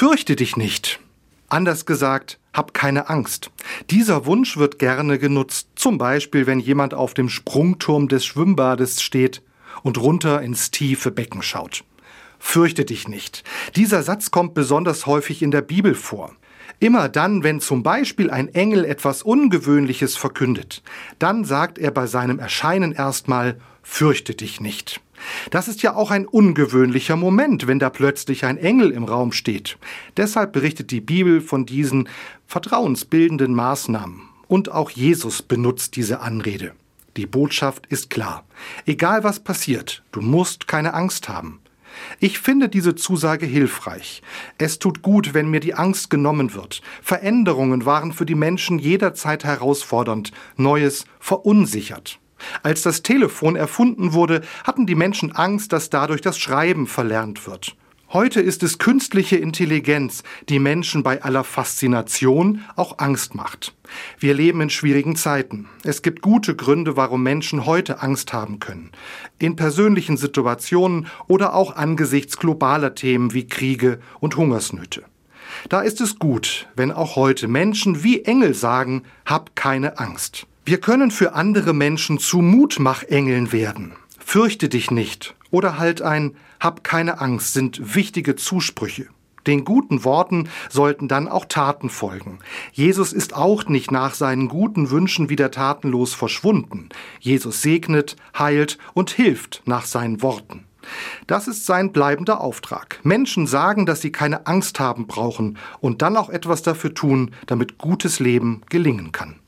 Fürchte dich nicht. Anders gesagt, hab keine Angst. Dieser Wunsch wird gerne genutzt, zum Beispiel wenn jemand auf dem Sprungturm des Schwimmbades steht und runter ins tiefe Becken schaut. Fürchte dich nicht. Dieser Satz kommt besonders häufig in der Bibel vor. Immer dann, wenn zum Beispiel ein Engel etwas Ungewöhnliches verkündet, dann sagt er bei seinem Erscheinen erstmal, fürchte dich nicht. Das ist ja auch ein ungewöhnlicher Moment, wenn da plötzlich ein Engel im Raum steht. Deshalb berichtet die Bibel von diesen vertrauensbildenden Maßnahmen. Und auch Jesus benutzt diese Anrede. Die Botschaft ist klar. Egal was passiert, du musst keine Angst haben. Ich finde diese Zusage hilfreich. Es tut gut, wenn mir die Angst genommen wird. Veränderungen waren für die Menschen jederzeit herausfordernd, Neues verunsichert. Als das Telefon erfunden wurde, hatten die Menschen Angst, dass dadurch das Schreiben verlernt wird. Heute ist es künstliche Intelligenz, die Menschen bei aller Faszination auch Angst macht. Wir leben in schwierigen Zeiten. Es gibt gute Gründe, warum Menschen heute Angst haben können. In persönlichen Situationen oder auch angesichts globaler Themen wie Kriege und Hungersnöte. Da ist es gut, wenn auch heute Menschen wie Engel sagen, hab keine Angst. Wir können für andere Menschen zu Mutmachengeln werden. Fürchte dich nicht oder halt ein Hab keine Angst sind wichtige Zusprüche. Den guten Worten sollten dann auch Taten folgen. Jesus ist auch nicht nach seinen guten Wünschen wieder tatenlos verschwunden. Jesus segnet, heilt und hilft nach seinen Worten. Das ist sein bleibender Auftrag. Menschen sagen, dass sie keine Angst haben brauchen und dann auch etwas dafür tun, damit gutes Leben gelingen kann.